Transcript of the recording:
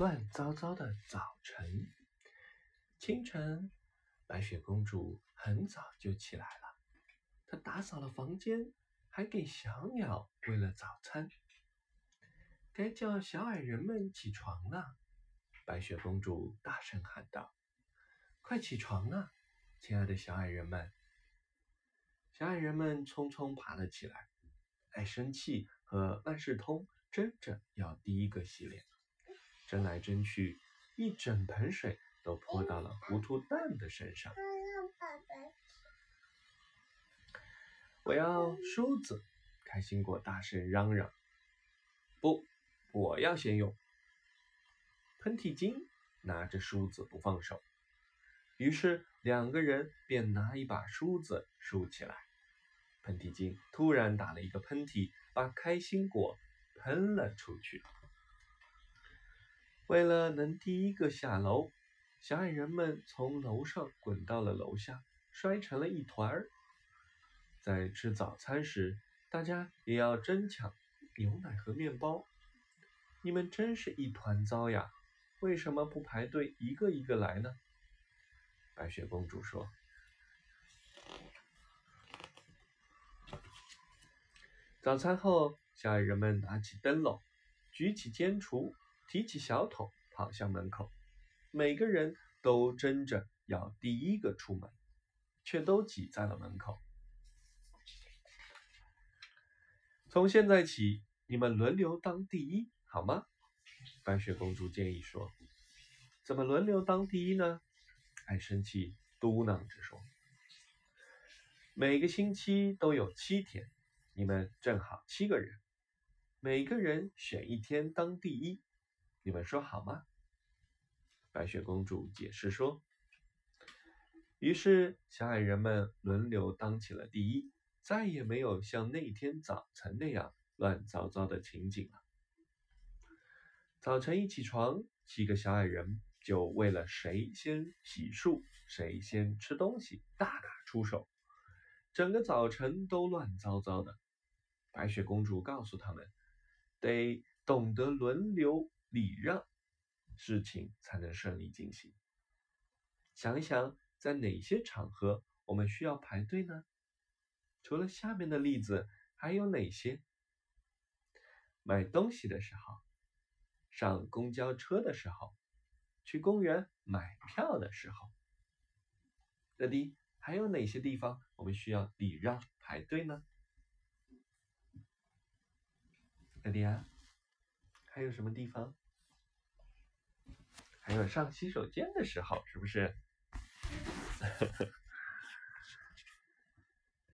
乱糟糟的早晨。清晨，白雪公主很早就起来了，她打扫了房间，还给小鸟喂了早餐。该叫小矮人们起床了，白雪公主大声喊道：“快起床啊，亲爱的小矮人们！”小矮人们匆匆爬了起来。爱生气和万事通争着要第一个洗脸，争来争去，一整盆水都泼到了糊涂蛋的身上。我要梳子！开心果大声嚷嚷：“不，我要先用！”喷嚏精拿着梳子不放手，于是两个人便拿一把梳子梳起来。喷嚏精突然打了一个喷嚏，把开心果喷了出去。为了能第一个下楼，小矮人们从楼上滚到了楼下，摔成了一团儿。在吃早餐时，大家也要争抢牛奶和面包。你们真是一团糟呀！为什么不排队一个一个来呢？白雪公主说。早餐后，小矮人们拿起灯笼，举起尖锄，提起小桶，跑向门口。每个人都争着要第一个出门，却都挤在了门口。从现在起，你们轮流当第一，好吗？白雪公主建议说。怎么轮流当第一呢？爱生气嘟囔着说。每个星期都有七天。你们正好七个人，每个人选一天当第一，你们说好吗？白雪公主解释说。于是小矮人们轮流当起了第一，再也没有像那天早晨那样乱糟糟的情景了。早晨一起床，七个小矮人就为了谁先洗漱、谁先吃东西大打出手。整个早晨都乱糟糟的。白雪公主告诉他们，得懂得轮流礼让，事情才能顺利进行。想一想，在哪些场合我们需要排队呢？除了下面的例子，还有哪些？买东西的时候，上公交车的时候，去公园买票的时候。乐迪，还有哪些地方我们需要礼让排队呢？乐迪啊，还有什么地方？还有上洗手间的时候，是不是？